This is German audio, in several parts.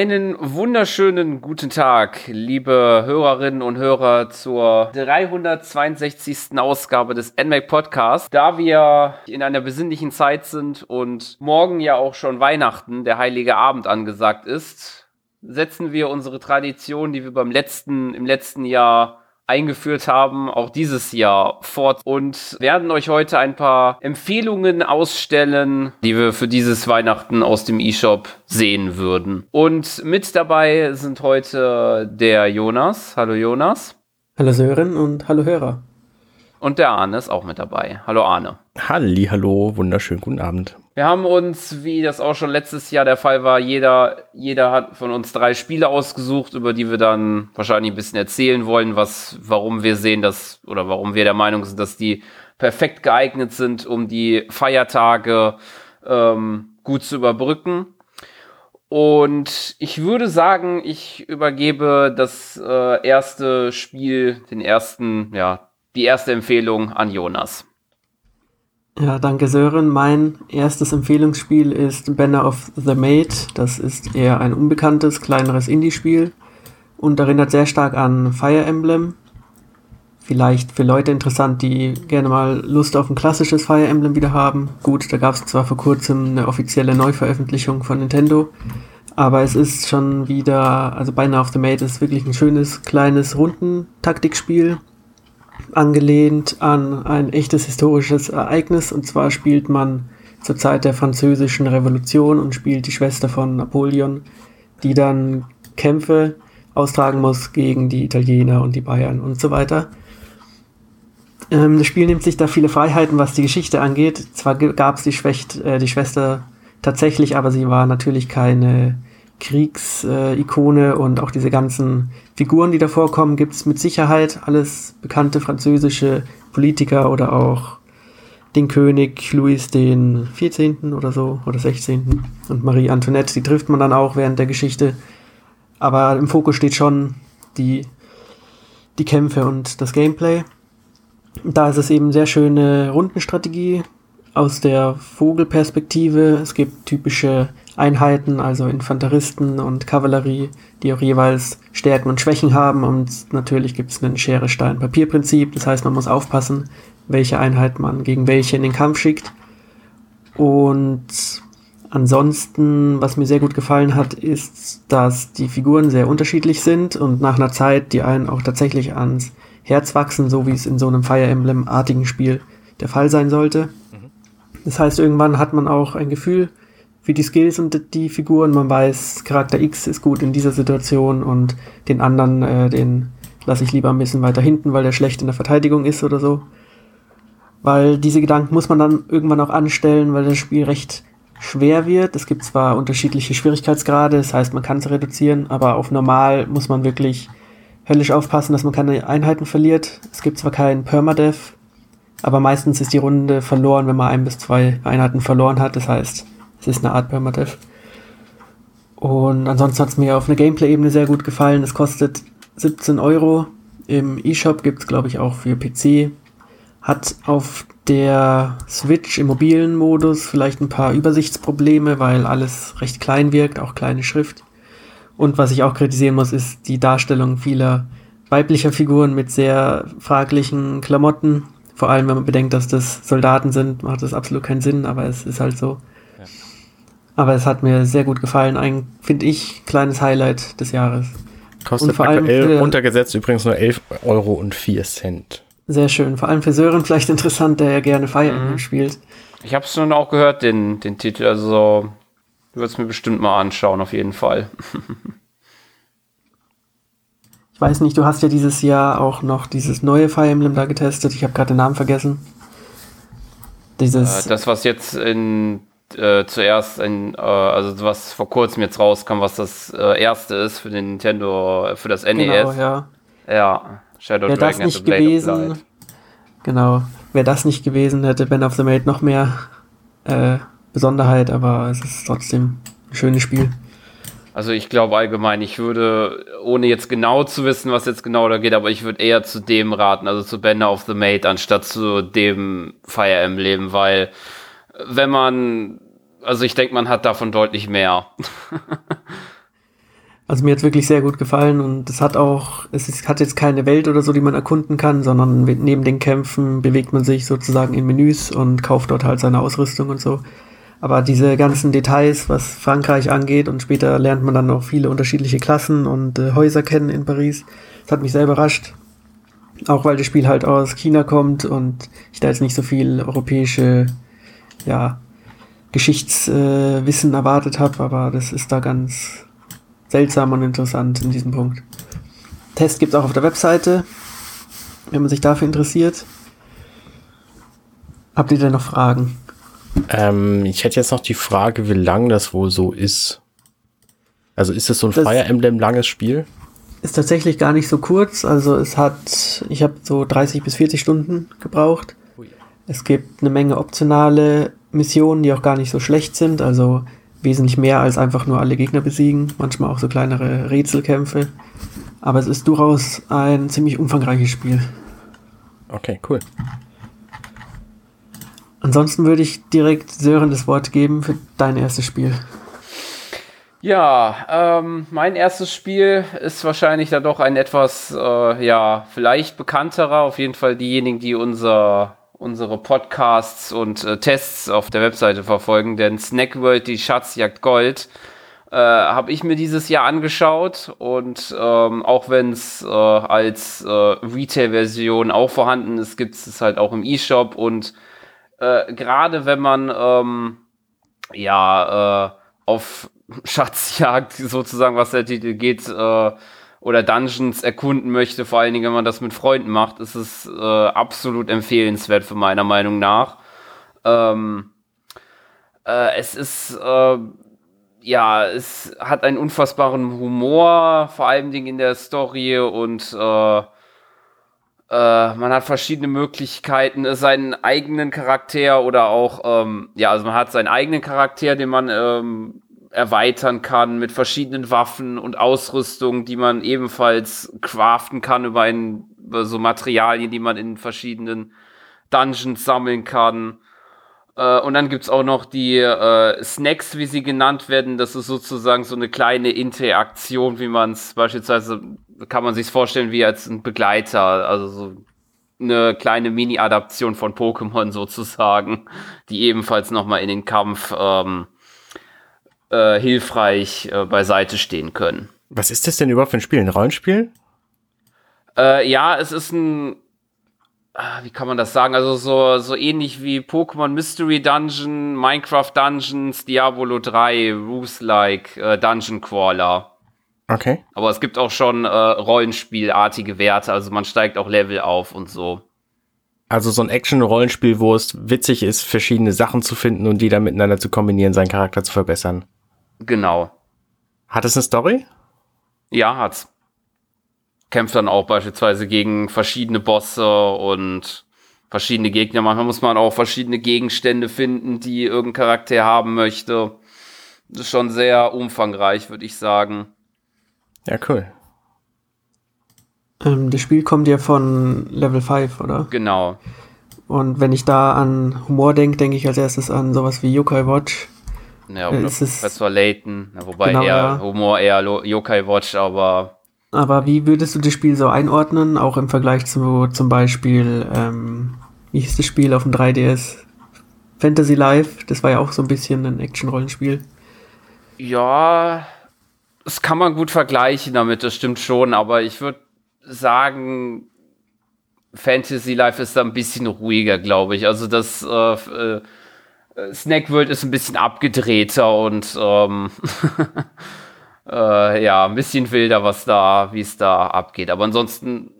Einen wunderschönen guten Tag, liebe Hörerinnen und Hörer zur 362. Ausgabe des NMAC Podcasts. Da wir in einer besinnlichen Zeit sind und morgen ja auch schon Weihnachten, der heilige Abend angesagt ist, setzen wir unsere Tradition, die wir beim letzten, im letzten Jahr eingeführt haben, auch dieses Jahr fort und werden euch heute ein paar Empfehlungen ausstellen, die wir für dieses Weihnachten aus dem eShop sehen würden. Und mit dabei sind heute der Jonas. Hallo Jonas. Hallo Sören und hallo Hörer. Und der Arne ist auch mit dabei. Hallo Arne. Halli, hallo, wunderschönen guten Abend. Wir haben uns, wie das auch schon letztes Jahr der Fall war, jeder, jeder hat von uns drei Spiele ausgesucht, über die wir dann wahrscheinlich ein bisschen erzählen wollen, was, warum wir sehen, dass, oder warum wir der Meinung sind, dass die perfekt geeignet sind, um die Feiertage ähm, gut zu überbrücken. Und ich würde sagen, ich übergebe das äh, erste Spiel, den ersten, ja, die erste Empfehlung an Jonas. Ja, danke Sören. Mein erstes Empfehlungsspiel ist Banner of the Maid. Das ist eher ein unbekanntes, kleineres Indie-Spiel und erinnert sehr stark an Fire Emblem. Vielleicht für Leute interessant, die gerne mal Lust auf ein klassisches Fire Emblem wieder haben. Gut, da gab es zwar vor kurzem eine offizielle Neuveröffentlichung von Nintendo, aber es ist schon wieder, also Banner of the Maid ist wirklich ein schönes, kleines Rundentaktikspiel angelehnt an ein echtes historisches Ereignis. Und zwar spielt man zur Zeit der französischen Revolution und spielt die Schwester von Napoleon, die dann Kämpfe austragen muss gegen die Italiener und die Bayern und so weiter. Ähm, das Spiel nimmt sich da viele Freiheiten, was die Geschichte angeht. Zwar gab es die, äh, die Schwester tatsächlich, aber sie war natürlich keine Kriegsikone und auch diese ganzen Figuren, die da vorkommen, gibt es mit Sicherheit alles bekannte französische Politiker oder auch den König Louis den 14. oder so oder 16. und Marie Antoinette, die trifft man dann auch während der Geschichte. Aber im Fokus steht schon die, die Kämpfe und das Gameplay. Da ist es eben sehr schöne Rundenstrategie aus der Vogelperspektive. Es gibt typische Einheiten, also Infanteristen und Kavallerie, die auch jeweils Stärken und Schwächen haben. Und natürlich gibt es ein Schere-Stein-Papier-Prinzip. Das heißt, man muss aufpassen, welche Einheit man gegen welche in den Kampf schickt. Und ansonsten, was mir sehr gut gefallen hat, ist, dass die Figuren sehr unterschiedlich sind und nach einer Zeit die einen auch tatsächlich ans Herz wachsen, so wie es in so einem Fire Emblem-artigen Spiel der Fall sein sollte. Mhm. Das heißt, irgendwann hat man auch ein Gefühl wie die Skills und die Figuren. Man weiß, Charakter X ist gut in dieser Situation und den anderen, äh, den lasse ich lieber ein bisschen weiter hinten, weil der schlecht in der Verteidigung ist oder so. Weil diese Gedanken muss man dann irgendwann auch anstellen, weil das Spiel recht schwer wird. Es gibt zwar unterschiedliche Schwierigkeitsgrade, das heißt, man kann es reduzieren, aber auf normal muss man wirklich höllisch aufpassen, dass man keine Einheiten verliert. Es gibt zwar keinen Permadeath, aber meistens ist die Runde verloren, wenn man ein bis zwei Einheiten verloren hat. Das heißt, es ist eine Art Permadeath. Und ansonsten hat es mir auf einer Gameplay-Ebene sehr gut gefallen. Es kostet 17 Euro. Im eShop gibt es, glaube ich, auch für PC. Hat auf der Switch im mobilen Modus vielleicht ein paar Übersichtsprobleme, weil alles recht klein wirkt, auch kleine Schrift. Und was ich auch kritisieren muss, ist die Darstellung vieler weiblicher Figuren mit sehr fraglichen Klamotten. Vor allem, wenn man bedenkt, dass das Soldaten sind, macht das absolut keinen Sinn, aber es ist halt so. Aber es hat mir sehr gut gefallen. Ein, finde ich, kleines Highlight des Jahres. Kostet vor aktuell allem für, untergesetzt übrigens nur 11 Euro und 4 Cent. Sehr schön. Vor allem für Sören vielleicht interessant, der ja gerne Fire Emblem mhm. spielt. Ich habe es schon auch gehört, den, den Titel. Also, du wirst mir bestimmt mal anschauen, auf jeden Fall. ich weiß nicht, du hast ja dieses Jahr auch noch dieses neue Fire Emblem da getestet. Ich habe gerade den Namen vergessen. Dieses. Äh, das, was jetzt in äh, zuerst ein, äh, also was vor kurzem jetzt rauskam, was das äh, erste ist für den Nintendo, für das NES. Genau, ja. Ja, Shadow Wäre Dragon das nicht gewesen, genau, wäre das nicht gewesen, hätte Ben of the Maid noch mehr äh, Besonderheit, aber es ist trotzdem ein schönes Spiel. Also ich glaube allgemein, ich würde, ohne jetzt genau zu wissen, was jetzt genau da geht, aber ich würde eher zu dem raten, also zu Banner of the Maid, anstatt zu dem Fire Emblem, weil wenn man, also ich denke, man hat davon deutlich mehr. Also mir hat wirklich sehr gut gefallen und es hat auch, es ist, hat jetzt keine Welt oder so, die man erkunden kann, sondern neben den Kämpfen bewegt man sich sozusagen in Menüs und kauft dort halt seine Ausrüstung und so. Aber diese ganzen Details, was Frankreich angeht und später lernt man dann noch viele unterschiedliche Klassen und äh, Häuser kennen in Paris, das hat mich sehr überrascht. Auch weil das Spiel halt aus China kommt und ich da jetzt nicht so viel europäische, ja, Geschichtswissen erwartet habe, aber das ist da ganz seltsam und interessant in diesem Punkt. Test gibt es auch auf der Webseite, wenn man sich dafür interessiert. Habt ihr denn noch Fragen? Ähm, ich hätte jetzt noch die Frage, wie lang das wohl so ist. Also ist es so ein das Fire Emblem langes Spiel? Ist tatsächlich gar nicht so kurz. Also es hat, ich habe so 30 bis 40 Stunden gebraucht. Es gibt eine Menge optionale Missionen, die auch gar nicht so schlecht sind. Also wesentlich mehr als einfach nur alle Gegner besiegen, manchmal auch so kleinere Rätselkämpfe. Aber es ist durchaus ein ziemlich umfangreiches Spiel. Okay, cool. Ansonsten würde ich direkt Sören das Wort geben für dein erstes Spiel. Ja, ähm, mein erstes Spiel ist wahrscheinlich dann doch ein etwas, äh, ja, vielleicht bekannterer. Auf jeden Fall diejenigen, die unser unsere Podcasts und äh, Tests auf der Webseite verfolgen, denn Snack World, die Schatzjagd Gold, äh, habe ich mir dieses Jahr angeschaut und ähm, auch wenn es äh, als äh, Retail-Version auch vorhanden ist, gibt es halt auch im E-Shop und äh, gerade wenn man ähm, ja äh, auf Schatzjagd sozusagen, was der Titel geht, oder Dungeons erkunden möchte, vor allen Dingen, wenn man das mit Freunden macht, ist es äh, absolut empfehlenswert für meiner Meinung nach. Ähm, äh, es ist, äh, ja, es hat einen unfassbaren Humor, vor allen Dingen in der Story und äh, äh, man hat verschiedene Möglichkeiten, seinen eigenen Charakter oder auch, ähm, ja, also man hat seinen eigenen Charakter, den man ähm, erweitern kann mit verschiedenen Waffen und Ausrüstung, die man ebenfalls craften kann über, ein, über so Materialien, die man in verschiedenen Dungeons sammeln kann. Äh, und dann gibt's auch noch die äh, Snacks, wie sie genannt werden. Das ist sozusagen so eine kleine Interaktion, wie man es beispielsweise, kann man sich vorstellen, wie als ein Begleiter, also so eine kleine Mini-Adaption von Pokémon sozusagen, die ebenfalls nochmal in den Kampf ähm, äh, hilfreich äh, beiseite stehen können. Was ist das denn überhaupt für ein Spiel? Ein Rollenspiel? Äh, ja, es ist ein, ah, wie kann man das sagen? Also so, so ähnlich wie Pokémon Mystery Dungeon, Minecraft Dungeons, Diablo 3, Roos-like, äh, Dungeon Crawler. Okay. Aber es gibt auch schon äh, Rollenspielartige Werte, also man steigt auch Level auf und so. Also so ein Action-Rollenspiel, wo es witzig ist, verschiedene Sachen zu finden und die dann miteinander zu kombinieren, seinen Charakter zu verbessern. Genau. Hat es eine Story? Ja, hat's. Kämpft dann auch beispielsweise gegen verschiedene Bosse und verschiedene Gegner. Manchmal muss man auch verschiedene Gegenstände finden, die irgendein Charakter haben möchte. Das ist schon sehr umfangreich, würde ich sagen. Ja, cool. Ähm, das Spiel kommt ja von Level 5, oder? Genau. Und wenn ich da an Humor denke, denke ich als erstes an sowas wie Yokai Watch. Ja, oder es Professor Layton, wobei genau, eher ja. Humor eher Yokai Watch, aber. Aber wie würdest du das Spiel so einordnen, auch im Vergleich zu zum Beispiel, ähm, wie hieß das Spiel auf dem 3DS? Fantasy Life, das war ja auch so ein bisschen ein Action-Rollenspiel. Ja, das kann man gut vergleichen damit, das stimmt schon, aber ich würde sagen, Fantasy Life ist da ein bisschen ruhiger, glaube ich. Also das äh, äh, Snack World ist ein bisschen abgedrehter und ähm, äh, ja, ein bisschen wilder, was da, wie es da abgeht. Aber ansonsten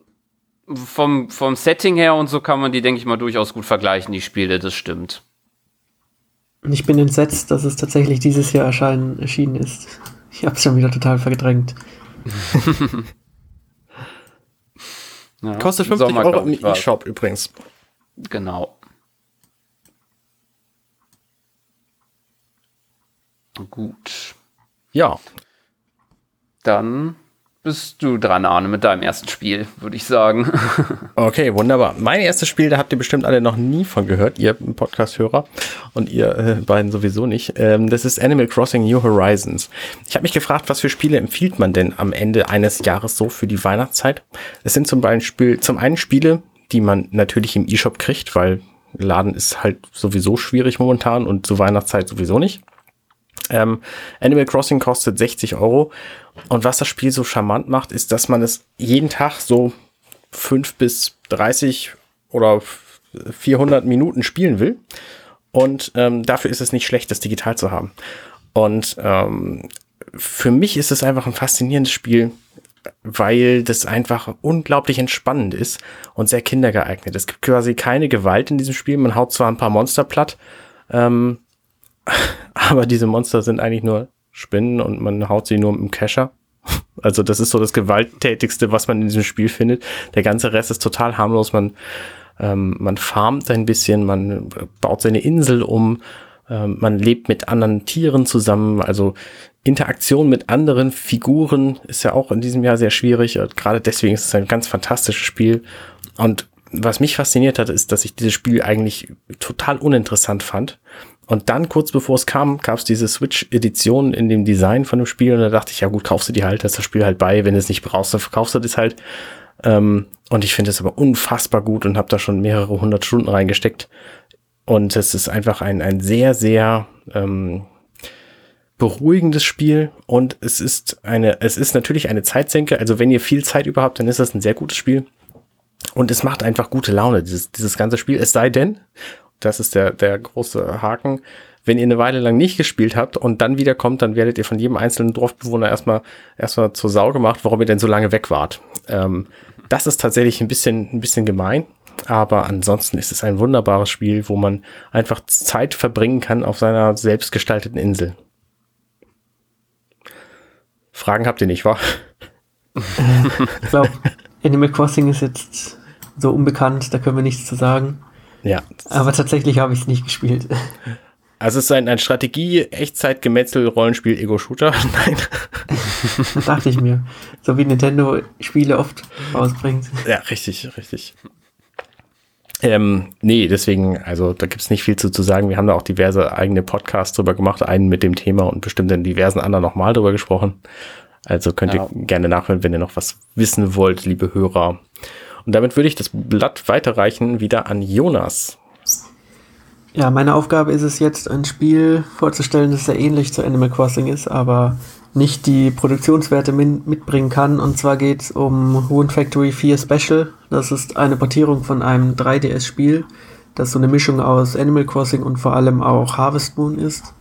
vom, vom Setting her und so kann man die, denke ich mal, durchaus gut vergleichen, die Spiele, das stimmt. Ich bin entsetzt, dass es tatsächlich dieses Jahr erscheinen, erschienen ist. Ich habe es schon wieder total verdrängt. ja, Kostet 50 Sommer, Euro im E-Shop übrigens. Genau. Gut. Ja. Dann bist du dran, Arne, mit deinem ersten Spiel, würde ich sagen. Okay, wunderbar. Mein erstes Spiel, da habt ihr bestimmt alle noch nie von gehört, ihr Podcast-Hörer und ihr äh, beiden sowieso nicht. Ähm, das ist Animal Crossing New Horizons. Ich habe mich gefragt, was für Spiele empfiehlt man denn am Ende eines Jahres so für die Weihnachtszeit? Es sind zum Beispiel zum einen Spiele, die man natürlich im E-Shop kriegt, weil Laden ist halt sowieso schwierig momentan und zur Weihnachtszeit sowieso nicht. Ähm, Animal Crossing kostet 60 Euro. Und was das Spiel so charmant macht, ist, dass man es jeden Tag so 5 bis 30 oder 400 Minuten spielen will. Und ähm, dafür ist es nicht schlecht, das digital zu haben. Und ähm, für mich ist es einfach ein faszinierendes Spiel, weil das einfach unglaublich entspannend ist und sehr kindergeeignet. Es gibt quasi keine Gewalt in diesem Spiel. Man haut zwar ein paar Monster platt, ähm, aber diese Monster sind eigentlich nur Spinnen und man haut sie nur mit dem Kescher. Also das ist so das gewalttätigste, was man in diesem Spiel findet. Der ganze Rest ist total harmlos. Man, ähm, man farmt ein bisschen, man baut seine Insel um, ähm, man lebt mit anderen Tieren zusammen. Also Interaktion mit anderen Figuren ist ja auch in diesem Jahr sehr schwierig. Gerade deswegen ist es ein ganz fantastisches Spiel. Und was mich fasziniert hat, ist, dass ich dieses Spiel eigentlich total uninteressant fand. Und dann, kurz bevor es kam, gab es diese Switch-Edition in dem Design von dem Spiel. Und da dachte ich, ja gut, kaufst du die halt, hast das Spiel halt bei. Wenn du es nicht brauchst, dann verkaufst du das halt. Ähm, und ich finde es aber unfassbar gut und habe da schon mehrere hundert Stunden reingesteckt. Und es ist einfach ein, ein sehr, sehr ähm, beruhigendes Spiel. Und es ist eine, es ist natürlich eine Zeitsenke. Also wenn ihr viel Zeit überhaupt, dann ist das ein sehr gutes Spiel. Und es macht einfach gute Laune, dieses, dieses ganze Spiel. Es sei denn, das ist der, der große Haken. Wenn ihr eine Weile lang nicht gespielt habt und dann wiederkommt, dann werdet ihr von jedem einzelnen Dorfbewohner erstmal, erstmal zur Sau gemacht, warum ihr denn so lange weg wart. Ähm, das ist tatsächlich ein bisschen, ein bisschen gemein. Aber ansonsten ist es ein wunderbares Spiel, wo man einfach Zeit verbringen kann auf seiner selbstgestalteten Insel. Fragen habt ihr nicht, wa? ich glaube, Animal Crossing ist jetzt so unbekannt, da können wir nichts zu sagen. Ja. Aber tatsächlich habe ich es nicht gespielt. Also es ist ein, ein Strategie, Echtzeit, Gemetzel, Rollenspiel, Ego-Shooter. Nein. das dachte ich mir. So wie Nintendo Spiele oft rausbringt. Ja, richtig, richtig. Ähm, nee, deswegen, also da gibt es nicht viel zu, zu sagen. Wir haben da auch diverse eigene Podcasts drüber gemacht, einen mit dem Thema und bestimmt in diversen anderen nochmal drüber gesprochen. Also könnt ja. ihr gerne nachhören, wenn ihr noch was wissen wollt, liebe Hörer. Und damit würde ich das Blatt weiterreichen wieder an Jonas. Ja, meine Aufgabe ist es jetzt, ein Spiel vorzustellen, das sehr ähnlich zu Animal Crossing ist, aber nicht die Produktionswerte mitbringen kann. Und zwar geht es um Wound Factory 4 Special. Das ist eine Portierung von einem 3DS-Spiel, das so eine Mischung aus Animal Crossing und vor allem auch Harvest Moon ist.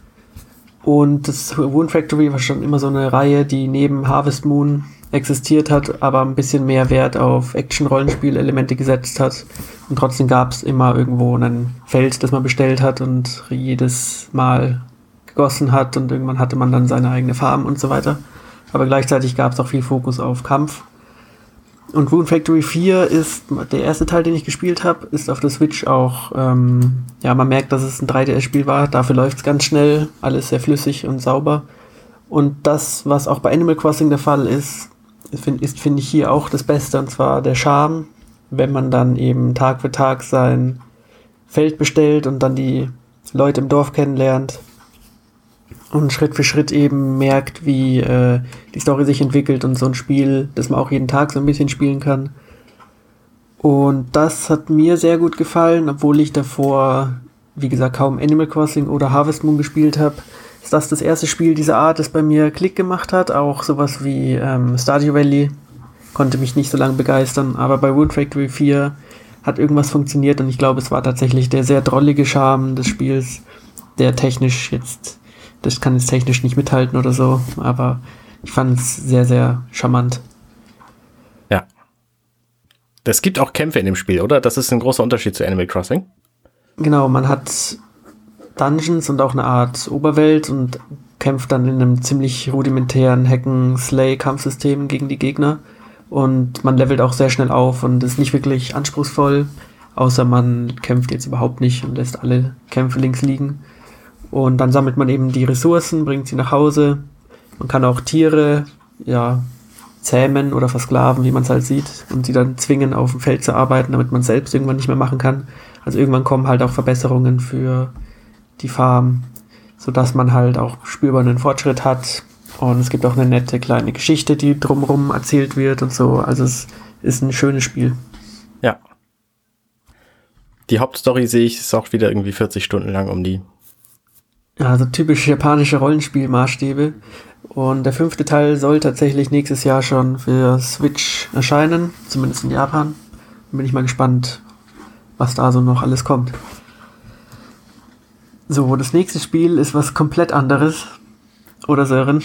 Und das Wound Factory war schon immer so eine Reihe, die neben Harvest Moon existiert hat, aber ein bisschen mehr Wert auf Action-Rollenspiel-Elemente gesetzt hat. Und trotzdem gab es immer irgendwo ein Feld, das man bestellt hat und jedes Mal gegossen hat und irgendwann hatte man dann seine eigene Farm und so weiter. Aber gleichzeitig gab es auch viel Fokus auf Kampf. Und Rune Factory 4 ist der erste Teil, den ich gespielt habe, ist auf der Switch auch, ähm, ja, man merkt, dass es ein 3DS-Spiel war. Dafür läuft es ganz schnell, alles sehr flüssig und sauber. Und das, was auch bei Animal Crossing der Fall ist, find, ist, finde ich, hier auch das Beste, und zwar der Charme, wenn man dann eben Tag für Tag sein Feld bestellt und dann die Leute im Dorf kennenlernt und Schritt für Schritt eben merkt, wie äh, die Story sich entwickelt und so ein Spiel, das man auch jeden Tag so ein bisschen spielen kann. Und das hat mir sehr gut gefallen, obwohl ich davor, wie gesagt, kaum Animal Crossing oder Harvest Moon gespielt habe ist das das erste Spiel dieser Art, das bei mir Klick gemacht hat. Auch sowas wie ähm, Stardew Valley konnte mich nicht so lange begeistern, aber bei Wood Factory 4 hat irgendwas funktioniert und ich glaube, es war tatsächlich der sehr drollige Charme des Spiels, der technisch jetzt, das kann jetzt technisch nicht mithalten oder so, aber ich fand es sehr, sehr charmant. Ja. Es gibt auch Kämpfe in dem Spiel, oder? Das ist ein großer Unterschied zu Animal Crossing. Genau, man hat Dungeons und auch eine Art Oberwelt und kämpft dann in einem ziemlich rudimentären Hacken-Slay-Kampfsystem gegen die Gegner. Und man levelt auch sehr schnell auf und ist nicht wirklich anspruchsvoll, außer man kämpft jetzt überhaupt nicht und lässt alle Kämpfe links liegen. Und dann sammelt man eben die Ressourcen, bringt sie nach Hause. Man kann auch Tiere, ja, zähmen oder versklaven, wie man es halt sieht, und sie dann zwingen, auf dem Feld zu arbeiten, damit man selbst irgendwann nicht mehr machen kann. Also irgendwann kommen halt auch Verbesserungen für die Farm, sodass man halt auch spürbar einen Fortschritt hat. Und es gibt auch eine nette kleine Geschichte, die drumherum erzählt wird und so. Also es ist ein schönes Spiel. Ja. Die Hauptstory sehe ich, ist auch wieder irgendwie 40 Stunden lang um die. Ja, also typische japanische Rollenspielmaßstäbe. Und der fünfte Teil soll tatsächlich nächstes Jahr schon für Switch erscheinen, zumindest in Japan. Bin ich mal gespannt, was da so noch alles kommt. So, das nächste Spiel ist was komplett anderes. Oder Sören?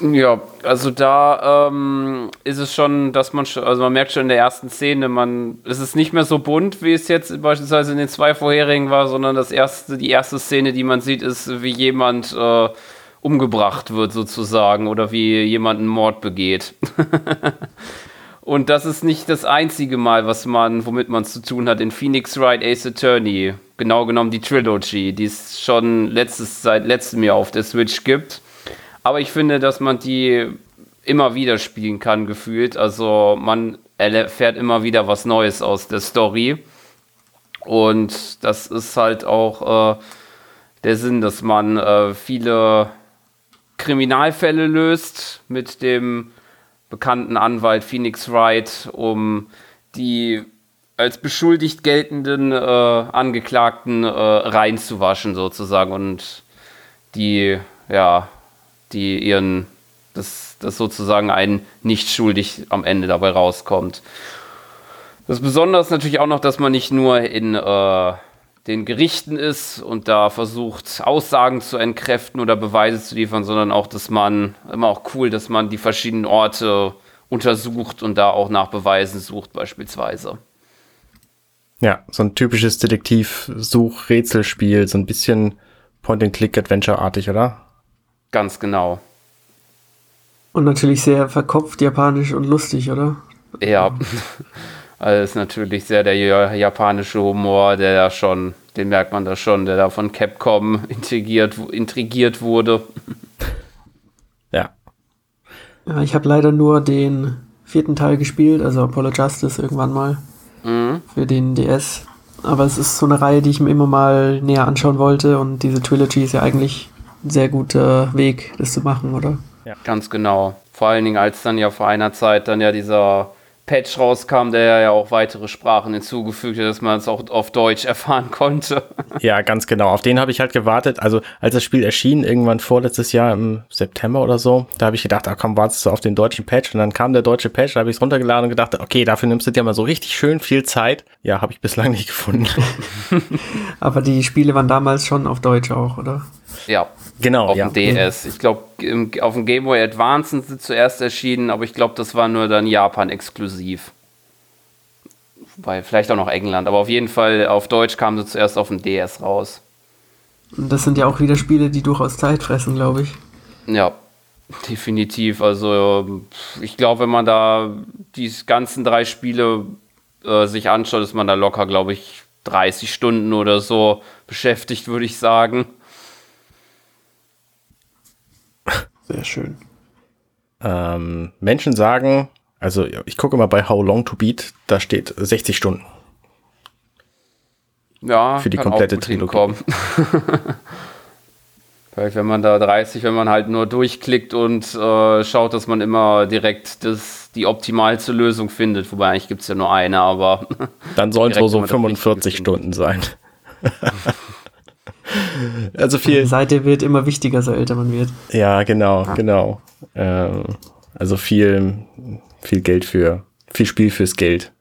Ja, also da ähm, ist es schon, dass man schon, also man merkt schon in der ersten Szene, man, es ist nicht mehr so bunt, wie es jetzt beispielsweise in den zwei vorherigen war, sondern das erste, die erste Szene, die man sieht, ist, wie jemand äh, umgebracht wird sozusagen oder wie jemand einen Mord begeht. Und das ist nicht das einzige Mal, was man, womit man zu tun hat in Phoenix Wright Ace Attorney. Genau genommen die Trilogy, die es schon letztes, seit letztem Jahr auf der Switch gibt. Aber ich finde, dass man die immer wieder spielen kann, gefühlt. Also man erfährt immer wieder was Neues aus der Story. Und das ist halt auch äh, der Sinn, dass man äh, viele Kriminalfälle löst mit dem bekannten Anwalt Phoenix Wright, um die als beschuldigt geltenden äh, Angeklagten äh, reinzuwaschen sozusagen und die, ja, die ihren, dass, dass sozusagen ein nicht schuldig am Ende dabei rauskommt. Das Besondere ist natürlich auch noch, dass man nicht nur in äh, den Gerichten ist und da versucht, Aussagen zu entkräften oder Beweise zu liefern, sondern auch, dass man, immer auch cool, dass man die verschiedenen Orte untersucht und da auch nach Beweisen sucht, beispielsweise. Ja, so ein typisches Detektiv-Such-Rätselspiel, so ein bisschen Point-and-Click-Adventure-artig, oder? Ganz genau. Und natürlich sehr verkopft, japanisch und lustig, oder? Ja. Also ist natürlich sehr der japanische Humor, der da schon, den merkt man da schon, der da von Capcom integriert, intrigiert wurde. Ja. Ja, ich habe leider nur den vierten Teil gespielt, also Apollo Justice irgendwann mal mhm. für den DS. Aber es ist so eine Reihe, die ich mir immer mal näher anschauen wollte und diese Trilogy ist ja eigentlich ein sehr guter Weg, das zu machen, oder? Ja, ganz genau. Vor allen Dingen, als dann ja vor einer Zeit dann ja dieser Patch rauskam, der ja auch weitere Sprachen hinzugefügt hat, dass man es auch auf Deutsch erfahren konnte. Ja, ganz genau. Auf den habe ich halt gewartet. Also als das Spiel erschien, irgendwann vorletztes Jahr im September oder so, da habe ich gedacht, ah komm, wartest du auf den deutschen Patch. Und dann kam der deutsche Patch, da habe ich es runtergeladen und gedacht, okay, dafür nimmst du dir mal so richtig schön viel Zeit. Ja, habe ich bislang nicht gefunden. Aber die Spiele waren damals schon auf Deutsch auch, oder? Ja, genau. Auf ja. dem DS. Ich glaube, auf dem Game Boy Advance sind sie zuerst erschienen, aber ich glaube, das war nur dann Japan exklusiv. Wobei, vielleicht auch noch England, aber auf jeden Fall auf Deutsch kamen sie zuerst auf dem DS raus. Und das sind ja auch wieder Spiele, die durchaus Zeit fressen, glaube ich. Ja, definitiv. Also, ich glaube, wenn man da die ganzen drei Spiele äh, sich anschaut, ist man da locker, glaube ich, 30 Stunden oder so beschäftigt, würde ich sagen. Sehr schön. Ähm, Menschen sagen, also ich gucke mal bei How Long to Beat, da steht 60 Stunden. Ja, für die komplette Trilogie. Vielleicht, wenn man da 30, wenn man halt nur durchklickt und äh, schaut, dass man immer direkt das, die optimalste Lösung findet. Wobei eigentlich gibt es ja nur eine, aber. Dann sollen es wohl so 45 Stunden sein. also viel. Die Seite wird immer wichtiger, so älter man wird. Ja, genau, ah. genau. Ähm, also viel, viel Geld für, viel Spiel fürs Geld.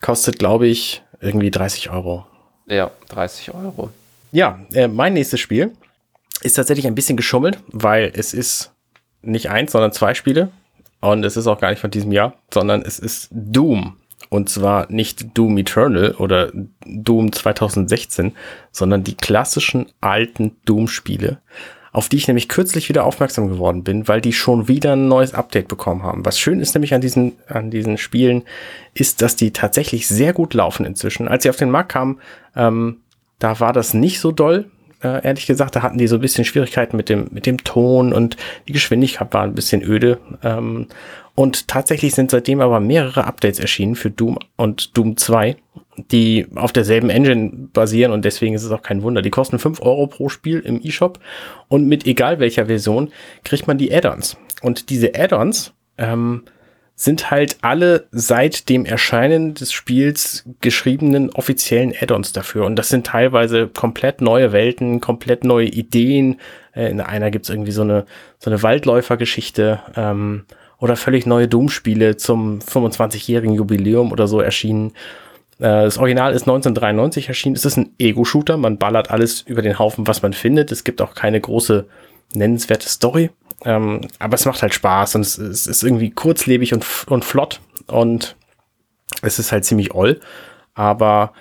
Kostet, glaube ich, irgendwie 30 Euro. Ja, 30 Euro. Ja, äh, mein nächstes Spiel ist tatsächlich ein bisschen geschummelt, weil es ist nicht eins, sondern zwei Spiele. Und es ist auch gar nicht von diesem Jahr, sondern es ist Doom. Und zwar nicht Doom Eternal oder Doom 2016, sondern die klassischen alten Doom-Spiele, auf die ich nämlich kürzlich wieder aufmerksam geworden bin, weil die schon wieder ein neues Update bekommen haben. Was schön ist nämlich an diesen, an diesen Spielen, ist, dass die tatsächlich sehr gut laufen inzwischen. Als sie auf den Markt kamen, ähm, da war das nicht so doll. Äh, ehrlich gesagt. Da hatten die so ein bisschen Schwierigkeiten mit dem, mit dem Ton und die Geschwindigkeit war ein bisschen öde. Ähm, und tatsächlich sind seitdem aber mehrere Updates erschienen für Doom und Doom 2, die auf derselben Engine basieren und deswegen ist es auch kein Wunder. Die kosten fünf Euro pro Spiel im eShop und mit egal welcher Version kriegt man die Add-ons. Und diese Add-ons ähm, sind halt alle seit dem Erscheinen des Spiels geschriebenen offiziellen Add-ons dafür. Und das sind teilweise komplett neue Welten, komplett neue Ideen. Äh, in einer gibt's irgendwie so eine, so eine Waldläufergeschichte ähm, oder völlig neue Doom-Spiele zum 25-jährigen Jubiläum oder so erschienen. Äh, das Original ist 1993 erschienen. Es ist ein Ego-Shooter. Man ballert alles über den Haufen, was man findet. Es gibt auch keine große nennenswerte Story. Ähm, aber es macht halt Spaß und es, es ist irgendwie kurzlebig und, und flott und es ist halt ziemlich oll. Aber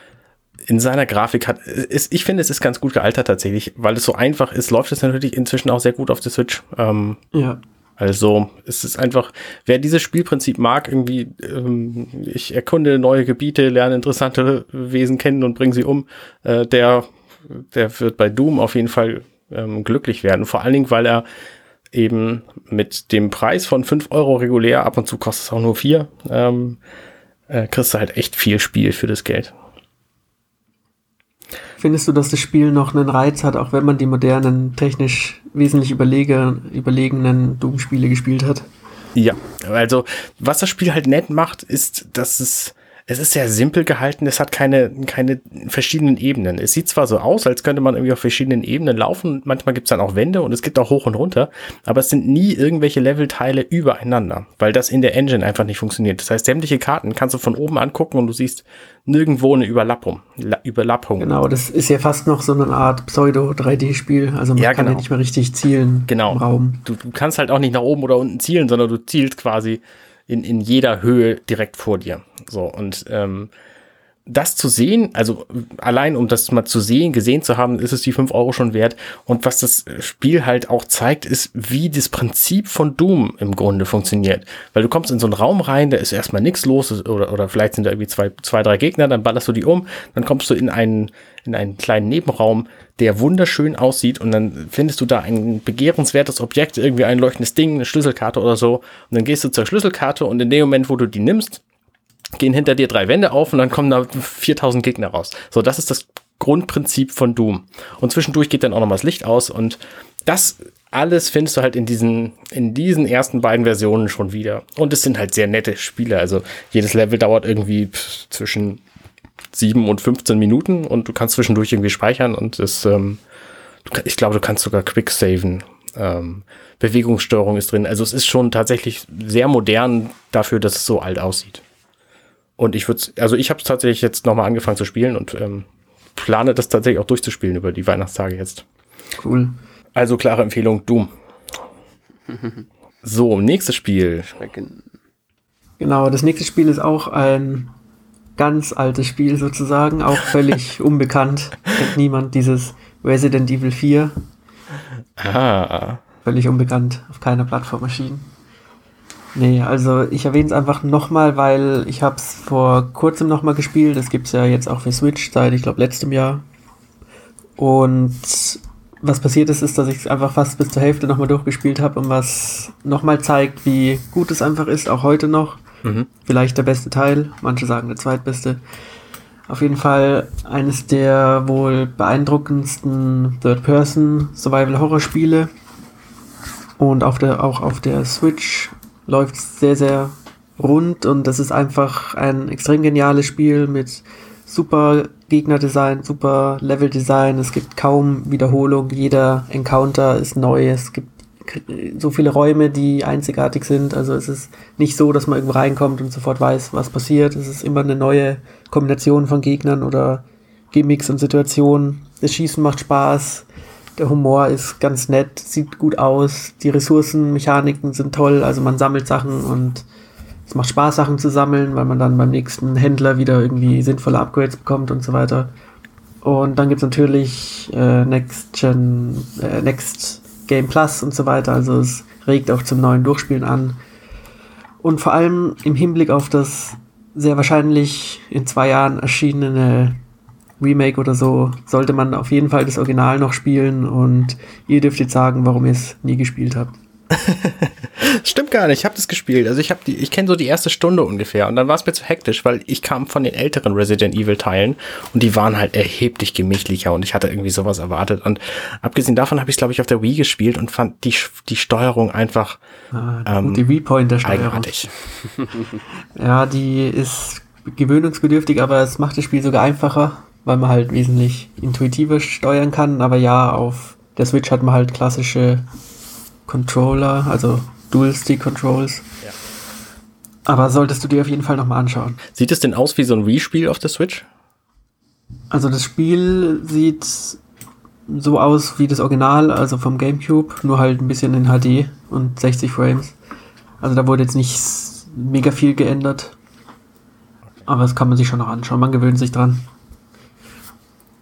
in seiner Grafik hat, ist, ich finde, es ist ganz gut gealtert tatsächlich, weil es so einfach ist, läuft es natürlich inzwischen auch sehr gut auf der Switch. Ähm, ja. Also es ist einfach, wer dieses Spielprinzip mag, irgendwie, ähm, ich erkunde neue Gebiete, lerne interessante Wesen kennen und bringe sie um, äh, der, der wird bei Doom auf jeden Fall ähm, glücklich werden. Vor allen Dingen, weil er eben mit dem Preis von 5 Euro regulär, ab und zu kostet es auch nur 4, ähm, äh, kriegst du halt echt viel Spiel für das Geld. Findest du, dass das Spiel noch einen Reiz hat, auch wenn man die modernen, technisch wesentlich überlege, überlegenen Doom-Spiele gespielt hat? Ja, also was das Spiel halt nett macht, ist, dass es es ist sehr simpel gehalten, es hat keine, keine verschiedenen Ebenen. Es sieht zwar so aus, als könnte man irgendwie auf verschiedenen Ebenen laufen, manchmal gibt es dann auch Wände und es gibt auch hoch und runter, aber es sind nie irgendwelche Levelteile übereinander, weil das in der Engine einfach nicht funktioniert. Das heißt, sämtliche Karten kannst du von oben angucken und du siehst nirgendwo eine Überlappung. La Überlappung. Genau, das ist ja fast noch so eine Art Pseudo-3D-Spiel. Also man ja, kann genau. ja nicht mehr richtig zielen genau. im Raum. Du, du kannst halt auch nicht nach oben oder unten zielen, sondern du zielst quasi in, in jeder Höhe direkt vor dir. So, und ähm, das zu sehen, also allein um das mal zu sehen, gesehen zu haben, ist es die fünf Euro schon wert. Und was das Spiel halt auch zeigt, ist, wie das Prinzip von Doom im Grunde funktioniert. Weil du kommst in so einen Raum rein, da ist erstmal nichts los, oder, oder vielleicht sind da irgendwie zwei, zwei, drei Gegner, dann ballerst du die um, dann kommst du in einen, in einen kleinen Nebenraum, der wunderschön aussieht und dann findest du da ein begehrenswertes Objekt, irgendwie ein leuchtendes Ding, eine Schlüsselkarte oder so. Und dann gehst du zur Schlüsselkarte und in dem Moment, wo du die nimmst, gehen hinter dir drei Wände auf und dann kommen da 4000 Gegner raus. So, das ist das Grundprinzip von Doom. Und zwischendurch geht dann auch noch mal das Licht aus und das alles findest du halt in diesen, in diesen ersten beiden Versionen schon wieder. Und es sind halt sehr nette Spiele. Also jedes Level dauert irgendwie zwischen 7 und 15 Minuten und du kannst zwischendurch irgendwie speichern und es, ähm, ich glaube, du kannst sogar quick saven. Ähm, Bewegungssteuerung ist drin. Also es ist schon tatsächlich sehr modern dafür, dass es so alt aussieht. Und ich würde, also ich habe es tatsächlich jetzt nochmal angefangen zu spielen und ähm, plane das tatsächlich auch durchzuspielen über die Weihnachtstage jetzt. Cool. Also klare Empfehlung, Doom. so, nächstes Spiel. Genau, das nächste Spiel ist auch ein ganz altes Spiel sozusagen, auch völlig unbekannt. Kennt niemand dieses Resident Evil 4. Ah. Völlig unbekannt, auf keiner Plattform erschienen. Nee, also ich erwähne es einfach nochmal, weil ich habe es vor kurzem nochmal gespielt. Das gibt es ja jetzt auch für Switch seit, ich glaube, letztem Jahr. Und was passiert ist, ist, dass ich es einfach fast bis zur Hälfte nochmal durchgespielt habe und was nochmal zeigt, wie gut es einfach ist, auch heute noch. Mhm. Vielleicht der beste Teil, manche sagen der zweitbeste. Auf jeden Fall eines der wohl beeindruckendsten Third-Person-Survival-Horror-Spiele. Und auf der, auch auf der Switch läuft sehr, sehr rund und das ist einfach ein extrem geniales Spiel mit super Gegnerdesign, super Leveldesign. Es gibt kaum Wiederholung. Jeder Encounter ist neu. Es gibt so viele Räume, die einzigartig sind. Also es ist nicht so, dass man irgendwo reinkommt und sofort weiß, was passiert. Es ist immer eine neue Kombination von Gegnern oder Gimmicks und Situationen. Das Schießen macht Spaß. Der Humor ist ganz nett, sieht gut aus. Die Ressourcenmechaniken sind toll. Also man sammelt Sachen und es macht Spaß, Sachen zu sammeln, weil man dann beim nächsten Händler wieder irgendwie sinnvolle Upgrades bekommt und so weiter. Und dann gibt es natürlich äh, Next Gen, äh, Next Game Plus und so weiter. Also es regt auch zum neuen Durchspielen an. Und vor allem im Hinblick auf das sehr wahrscheinlich in zwei Jahren erschienene Remake oder so, sollte man auf jeden Fall das Original noch spielen und ihr dürft jetzt sagen, warum ihr es nie gespielt habt. Stimmt gar nicht, ich habe das gespielt. Also ich habe die, ich kenne so die erste Stunde ungefähr und dann war es mir zu hektisch, weil ich kam von den älteren Resident Evil Teilen und die waren halt erheblich gemächlicher und ich hatte irgendwie sowas erwartet. Und abgesehen davon habe ich es, glaube ich, auf der Wii gespielt und fand die, die Steuerung einfach ah, ähm, die Wii-Pointer-Steuerung. Eigenartig. ja, die ist gewöhnungsbedürftig, aber es macht das Spiel sogar einfacher, weil man halt wesentlich intuitiver steuern kann. Aber ja, auf der Switch hat man halt klassische Controller, also Dual-Stick-Controls. Ja. Aber solltest du dir auf jeden Fall nochmal anschauen. Sieht es denn aus wie so ein Wii-Spiel auf der Switch? Also das Spiel sieht so aus wie das Original, also vom GameCube, nur halt ein bisschen in HD und 60 Frames. Also da wurde jetzt nicht mega viel geändert. Aber das kann man sich schon noch anschauen, man gewöhnt sich dran.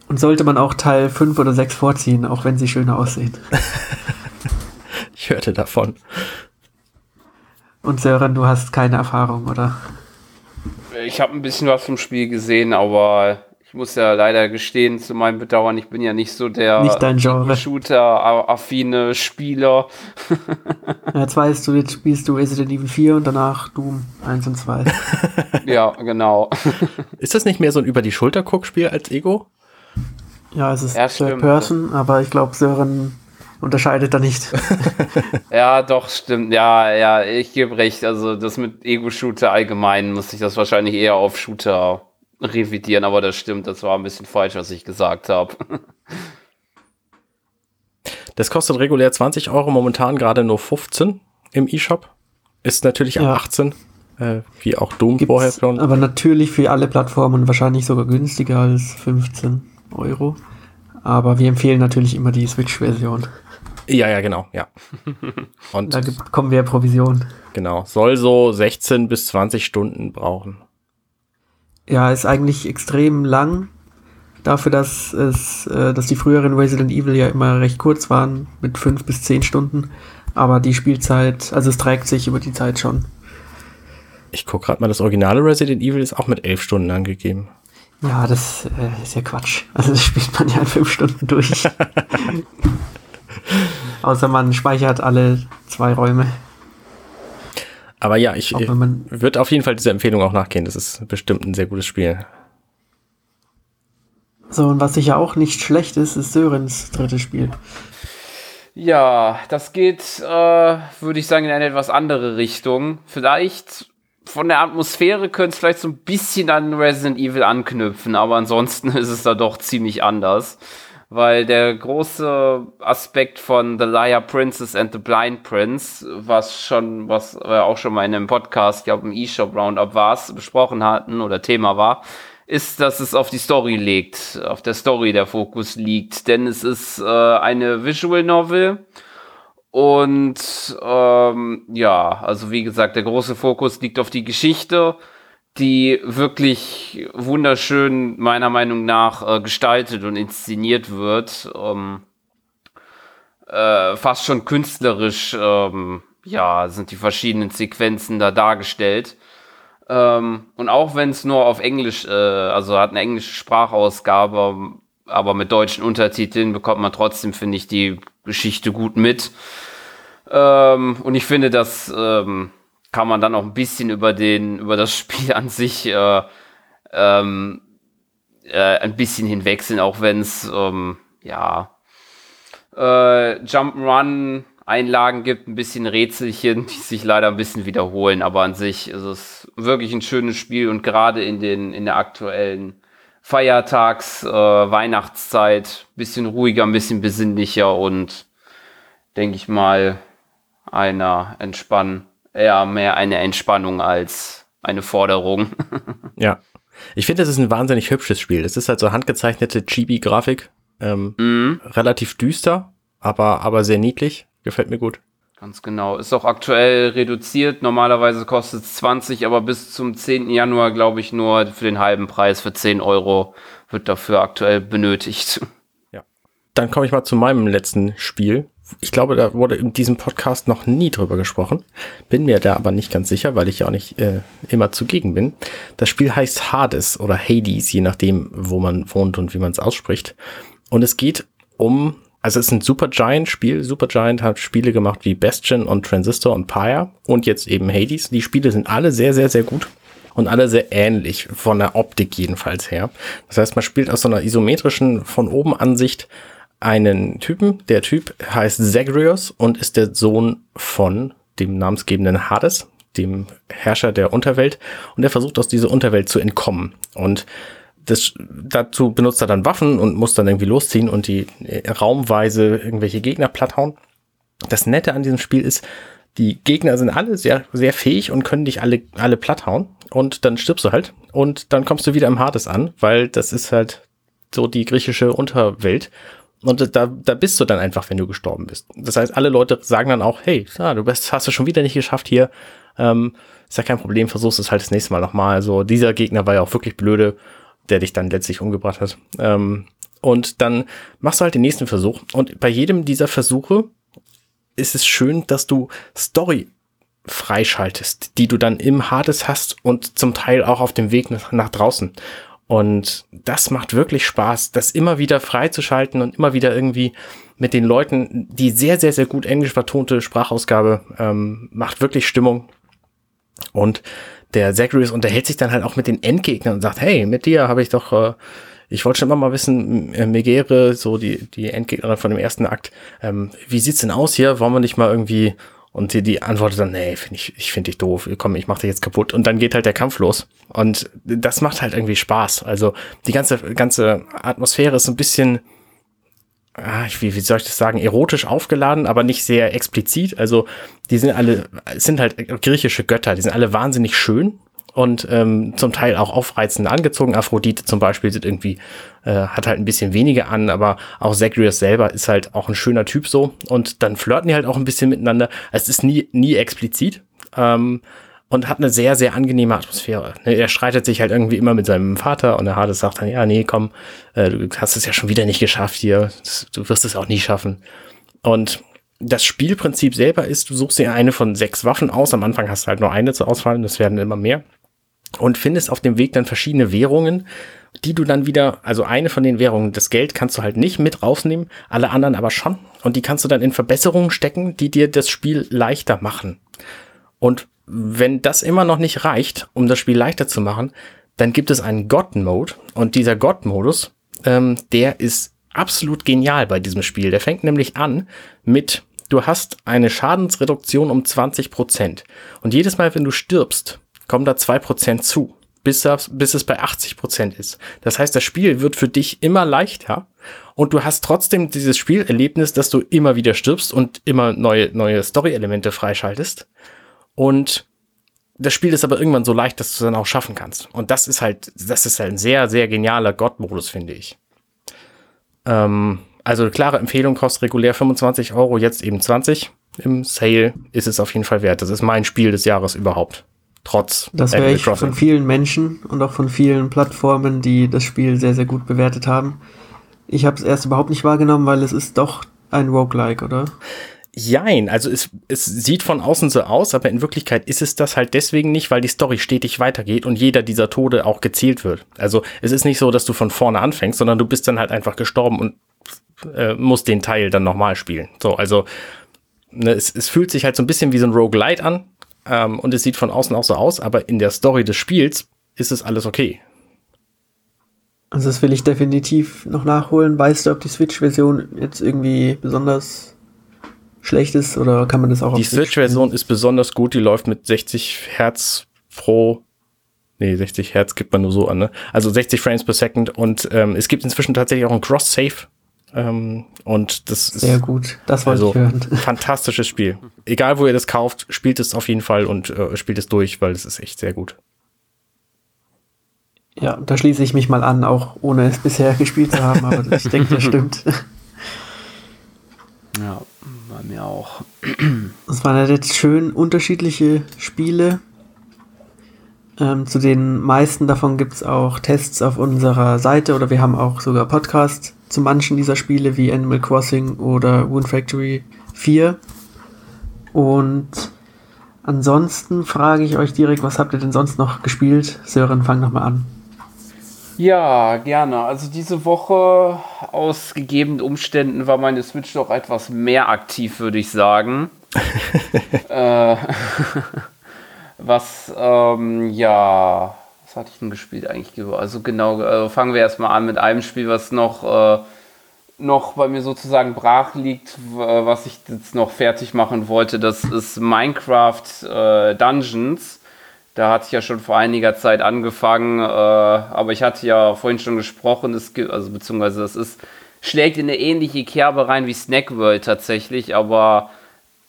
Und sollte man auch Teil 5 oder 6 vorziehen, auch wenn sie schöner aussehen. ich hörte davon. Und Sören, du hast keine Erfahrung, oder? Ich habe ein bisschen was vom Spiel gesehen, aber ich muss ja leider gestehen, zu meinem Bedauern, ich bin ja nicht so der Shooter-affine Spieler. jetzt weißt du, jetzt spielst du Resident Evil 4 und danach Doom 1 und 2. ja, genau. Ist das nicht mehr so ein Über-die-Schulter-Guck-Spiel als Ego? Ja, es ist ja, Third Person, aber ich glaube, Sören unterscheidet da nicht. ja, doch, stimmt. Ja, ja, ich gebe recht. Also das mit Ego-Shooter allgemein muss ich das wahrscheinlich eher auf Shooter revidieren, aber das stimmt, das war ein bisschen falsch, was ich gesagt habe. Das kostet regulär 20 Euro, momentan gerade nur 15 im E-Shop. Ist natürlich ja. ab 18, äh, wie auch Doom Gibt's vorher schon. Aber natürlich für alle Plattformen wahrscheinlich sogar günstiger als 15 Euro. Aber wir empfehlen natürlich immer die Switch-Version. Ja, ja, genau, ja. Und da bekommen wir Provision. Genau, soll so 16 bis 20 Stunden brauchen. Ja, ist eigentlich extrem lang. Dafür, dass es, äh, dass die früheren Resident Evil ja immer recht kurz waren, mit 5 bis 10 Stunden. Aber die Spielzeit, also es trägt sich über die Zeit schon. Ich gucke gerade mal, das originale Resident Evil ist auch mit 11 Stunden angegeben. Ja, das äh, ist ja Quatsch. Also das spielt man ja in 5 Stunden durch. Außer man speichert alle zwei Räume. Aber ja, ich würde auf jeden Fall dieser Empfehlung auch nachgehen. Das ist bestimmt ein sehr gutes Spiel. So, und was sicher auch nicht schlecht ist, ist Sörens drittes Spiel. Ja, das geht, äh, würde ich sagen, in eine etwas andere Richtung. Vielleicht von der Atmosphäre könnte es vielleicht so ein bisschen an Resident Evil anknüpfen, aber ansonsten ist es da doch ziemlich anders. Weil der große Aspekt von The Liar Princess and the Blind Prince, was schon, was wir auch schon mal in einem Podcast, ich glaube im eShop Roundup war besprochen hatten oder Thema war, ist, dass es auf die Story legt, auf der Story der Fokus liegt, denn es ist äh, eine Visual Novel und ähm, ja, also wie gesagt, der große Fokus liegt auf die Geschichte die wirklich wunderschön meiner Meinung nach äh, gestaltet und inszeniert wird. Ähm, äh, fast schon künstlerisch, ähm, ja, sind die verschiedenen Sequenzen da dargestellt. Ähm, und auch wenn es nur auf Englisch, äh, also hat eine englische Sprachausgabe, aber mit deutschen Untertiteln bekommt man trotzdem, finde ich, die Geschichte gut mit. Ähm, und ich finde, dass ähm, kann man dann auch ein bisschen über den, über das Spiel an sich äh, ähm, äh, ein bisschen hinwechseln, auch wenn es ähm, ja äh, Jump'n'Run Einlagen gibt, ein bisschen Rätselchen, die sich leider ein bisschen wiederholen, aber an sich ist es wirklich ein schönes Spiel und gerade in den in der aktuellen Feiertags äh, Weihnachtszeit bisschen ruhiger, ein bisschen besinnlicher und denke ich mal einer entspannen eher mehr eine Entspannung als eine Forderung. ja. Ich finde, das ist ein wahnsinnig hübsches Spiel. Es ist halt so handgezeichnete Chibi-Grafik. Ähm, mhm. Relativ düster, aber, aber sehr niedlich. Gefällt mir gut. Ganz genau. Ist auch aktuell reduziert. Normalerweise kostet es 20, aber bis zum 10. Januar, glaube ich, nur für den halben Preis, für 10 Euro, wird dafür aktuell benötigt. Ja. Dann komme ich mal zu meinem letzten Spiel. Ich glaube, da wurde in diesem Podcast noch nie drüber gesprochen. Bin mir da aber nicht ganz sicher, weil ich ja auch nicht äh, immer zugegen bin. Das Spiel heißt Hades oder Hades, je nachdem, wo man wohnt und wie man es ausspricht. Und es geht um, also es ist ein Supergiant-Spiel. Supergiant hat Spiele gemacht wie Bastion und Transistor und Pyre und jetzt eben Hades. Die Spiele sind alle sehr, sehr, sehr gut und alle sehr ähnlich, von der Optik jedenfalls her. Das heißt, man spielt aus so einer isometrischen von oben Ansicht einen Typen. Der Typ heißt Zagreus und ist der Sohn von dem namensgebenden Hades, dem Herrscher der Unterwelt. Und er versucht aus dieser Unterwelt zu entkommen. Und das, dazu benutzt er dann Waffen und muss dann irgendwie losziehen und die äh, raumweise irgendwelche Gegner platthauen. Das Nette an diesem Spiel ist, die Gegner sind alle sehr, sehr fähig und können dich alle, alle platthauen. Und dann stirbst du halt. Und dann kommst du wieder im Hades an, weil das ist halt so die griechische Unterwelt. Und da, da bist du dann einfach, wenn du gestorben bist. Das heißt, alle Leute sagen dann auch, hey, ja, du bist, hast du schon wieder nicht geschafft hier. Ähm, ist ja kein Problem, versuchst es halt das nächste Mal nochmal. Also dieser Gegner war ja auch wirklich blöde, der dich dann letztlich umgebracht hat. Ähm, und dann machst du halt den nächsten Versuch. Und bei jedem dieser Versuche ist es schön, dass du Story freischaltest, die du dann im Hades hast und zum Teil auch auf dem Weg nach, nach draußen. Und das macht wirklich Spaß, das immer wieder freizuschalten und immer wieder irgendwie mit den Leuten, die sehr, sehr, sehr gut englisch vertonte Sprachausgabe ähm, macht wirklich Stimmung. Und der Zacharias unterhält sich dann halt auch mit den Endgegnern und sagt, hey, mit dir habe ich doch, äh, ich wollte schon immer mal wissen, äh, Megere, so die, die Endgegnerin von dem ersten Akt, ähm, wie sieht's denn aus hier? Wollen wir nicht mal irgendwie und die, die antwortet dann, nee, find ich, ich finde dich doof, komm, ich mach dich jetzt kaputt. Und dann geht halt der Kampf los. Und das macht halt irgendwie Spaß. Also die ganze, ganze Atmosphäre ist ein bisschen, ah, wie, wie soll ich das sagen, erotisch aufgeladen, aber nicht sehr explizit. Also die sind alle, sind halt griechische Götter, die sind alle wahnsinnig schön und ähm, zum Teil auch aufreizend angezogen. Aphrodite zum Beispiel sieht irgendwie, äh, hat halt ein bisschen weniger an, aber auch Zagreus selber ist halt auch ein schöner Typ so. Und dann flirten die halt auch ein bisschen miteinander. Es ist nie, nie explizit. Ähm, und hat eine sehr, sehr angenehme Atmosphäre. Ne, er streitet sich halt irgendwie immer mit seinem Vater und der Hades sagt dann, ja, nee, komm, äh, du hast es ja schon wieder nicht geschafft hier, du wirst es auch nie schaffen. Und das Spielprinzip selber ist, du suchst dir eine von sechs Waffen aus. Am Anfang hast du halt nur eine zur Auswahl und das werden immer mehr und findest auf dem Weg dann verschiedene Währungen, die du dann wieder, also eine von den Währungen, das Geld kannst du halt nicht mit rausnehmen, alle anderen aber schon. Und die kannst du dann in Verbesserungen stecken, die dir das Spiel leichter machen. Und wenn das immer noch nicht reicht, um das Spiel leichter zu machen, dann gibt es einen God-Mode. Und dieser God-Modus, ähm, der ist absolut genial bei diesem Spiel. Der fängt nämlich an mit, du hast eine Schadensreduktion um 20%. Prozent. Und jedes Mal, wenn du stirbst, kommen da zwei Prozent zu, bis, das, bis es bei 80 Prozent ist. Das heißt, das Spiel wird für dich immer leichter und du hast trotzdem dieses Spielerlebnis, dass du immer wieder stirbst und immer neue, neue Story-Elemente freischaltest. Und das Spiel ist aber irgendwann so leicht, dass du es dann auch schaffen kannst. Und das ist halt, das ist halt ein sehr, sehr genialer God-Modus, finde ich. Ähm, also klare Empfehlung, kostet regulär 25 Euro, jetzt eben 20. Im Sale ist es auf jeden Fall wert. Das ist mein Spiel des Jahres überhaupt trotz. Das höre ich von vielen Menschen und auch von vielen Plattformen, die das Spiel sehr, sehr gut bewertet haben. Ich habe es erst überhaupt nicht wahrgenommen, weil es ist doch ein Roguelike, oder? Jein, also es, es sieht von außen so aus, aber in Wirklichkeit ist es das halt deswegen nicht, weil die Story stetig weitergeht und jeder dieser Tode auch gezielt wird. Also es ist nicht so, dass du von vorne anfängst, sondern du bist dann halt einfach gestorben und äh, musst den Teil dann nochmal spielen. So, also ne, es, es fühlt sich halt so ein bisschen wie so ein Roguelite an, ähm, und es sieht von außen auch so aus, aber in der Story des Spiels ist es alles okay. Also das will ich definitiv noch nachholen. Weißt du, ob die Switch-Version jetzt irgendwie besonders schlecht ist oder kann man das auch Die Switch-Version ist besonders gut, die läuft mit 60 Hertz pro Nee, 60 Hertz gibt man nur so an, ne? Also 60 Frames per Second und ähm, es gibt inzwischen tatsächlich auch ein Cross-Save ähm, und das ist sehr gut. Das wollte also ich hören. Fantastisches Spiel. Egal, wo ihr das kauft, spielt es auf jeden Fall und äh, spielt es durch, weil es ist echt sehr gut. Ja, da schließe ich mich mal an, auch ohne es bisher gespielt zu haben, aber ich denke, das stimmt. Ja, bei mir auch. Das waren jetzt schön unterschiedliche Spiele. Ähm, zu den meisten davon gibt es auch Tests auf unserer Seite oder wir haben auch sogar Podcasts zu manchen dieser Spiele wie Animal Crossing oder Wound Factory 4. Und ansonsten frage ich euch direkt, was habt ihr denn sonst noch gespielt? Sören, fang nochmal an. Ja, gerne. Also diese Woche aus gegebenen Umständen war meine Switch doch etwas mehr aktiv, würde ich sagen. äh, was, ähm, ja, hatte ich denn gespielt eigentlich? Also genau, äh, fangen wir erstmal an mit einem Spiel, was noch, äh, noch bei mir sozusagen brach liegt, was ich jetzt noch fertig machen wollte. Das ist Minecraft äh, Dungeons. Da hatte ich ja schon vor einiger Zeit angefangen, äh, aber ich hatte ja vorhin schon gesprochen, es gibt, also beziehungsweise das ist, schlägt in eine ähnliche Kerbe rein wie Snack World tatsächlich, aber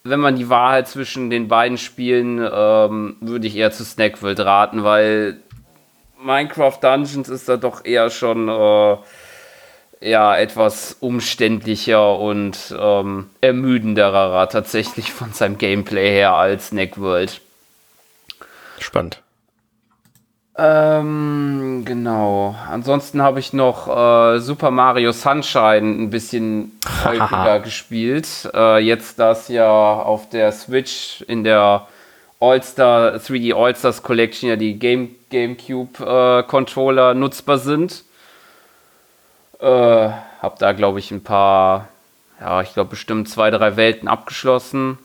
wenn man die Wahrheit zwischen den beiden Spielen, ähm, würde ich eher zu Snack World raten, weil Minecraft Dungeons ist da doch eher schon äh, ja etwas umständlicher und ähm, ermüdenderer tatsächlich von seinem Gameplay her als Snack World. Spannend. Ähm, genau. Ansonsten habe ich noch äh, Super Mario Sunshine ein bisschen häufiger gespielt. Äh, jetzt, das ja auf der Switch in der All-Star, 3D All-Stars Collection ja die Game, GameCube äh, nutzbar sind. Äh, hab da, glaube ich, ein paar, ja, ich glaube bestimmt zwei, drei Welten abgeschlossen.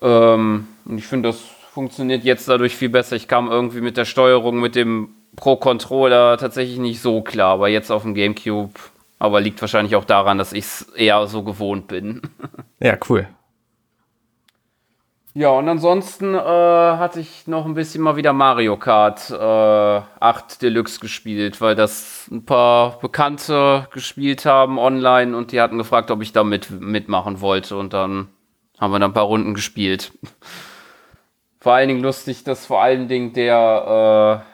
Ähm, und ich finde, das funktioniert jetzt dadurch viel besser. Ich kam irgendwie mit der Steuerung mit dem Pro-Controller tatsächlich nicht so klar, aber jetzt auf dem GameCube. Aber liegt wahrscheinlich auch daran, dass ich es eher so gewohnt bin. Ja, cool. Ja, und ansonsten äh, hatte ich noch ein bisschen mal wieder Mario Kart äh, 8 Deluxe gespielt, weil das ein paar Bekannte gespielt haben online und die hatten gefragt, ob ich da mit, mitmachen wollte und dann haben wir dann ein paar Runden gespielt vor allen Dingen lustig, dass vor allen Dingen der,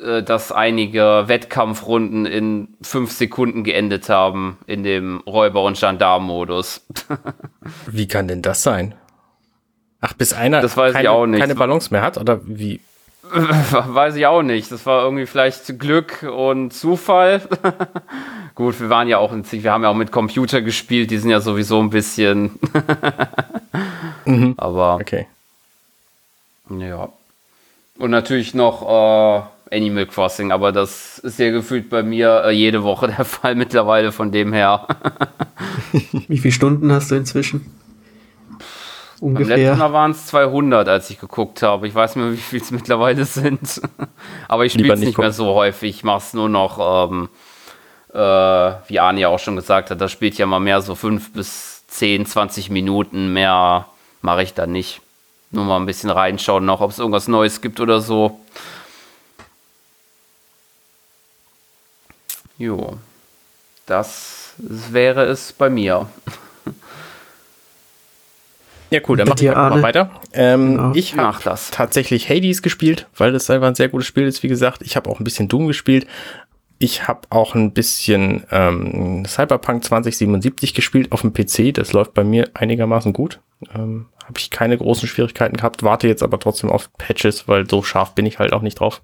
äh, äh, dass einige Wettkampfrunden in fünf Sekunden geendet haben in dem Räuber- und Gendarm-Modus. wie kann denn das sein? Ach, bis einer das weiß keine, ich auch nicht. keine Balance mehr hat oder wie? Weiß ich auch nicht. Das war irgendwie vielleicht Glück und Zufall. Gut, wir waren ja auch in, wir haben ja auch mit Computer gespielt, die sind ja sowieso ein bisschen. mhm. Aber okay. Ja. Und natürlich noch äh, Animal Crossing, aber das ist ja gefühlt bei mir äh, jede Woche der Fall mittlerweile, von dem her. Wie viele Stunden hast du inzwischen? Ungefähr. Beim letzten Mal waren es 200, als ich geguckt habe. Ich weiß nicht mehr, wie viel es mittlerweile sind. aber ich spiele es nicht gucken. mehr so häufig. Ich mache es nur noch, ähm, äh, wie Arne ja auch schon gesagt hat, das spielt ja mal mehr so 5 bis 10, 20 Minuten. Mehr mache ich da nicht. Nur mal ein bisschen reinschauen noch, ob es irgendwas Neues gibt oder so. Jo. Das wäre es bei mir. Ja, cool, dann mach ich mal weiter. Ähm, genau. Ich habe tatsächlich Hades gespielt, weil das einfach ein sehr gutes Spiel ist, wie gesagt. Ich habe auch ein bisschen Doom gespielt. Ich habe auch ein bisschen ähm, Cyberpunk 2077 gespielt auf dem PC. Das läuft bei mir einigermaßen gut. Ähm, habe ich keine großen Schwierigkeiten gehabt, warte jetzt aber trotzdem auf Patches, weil so scharf bin ich halt auch nicht drauf.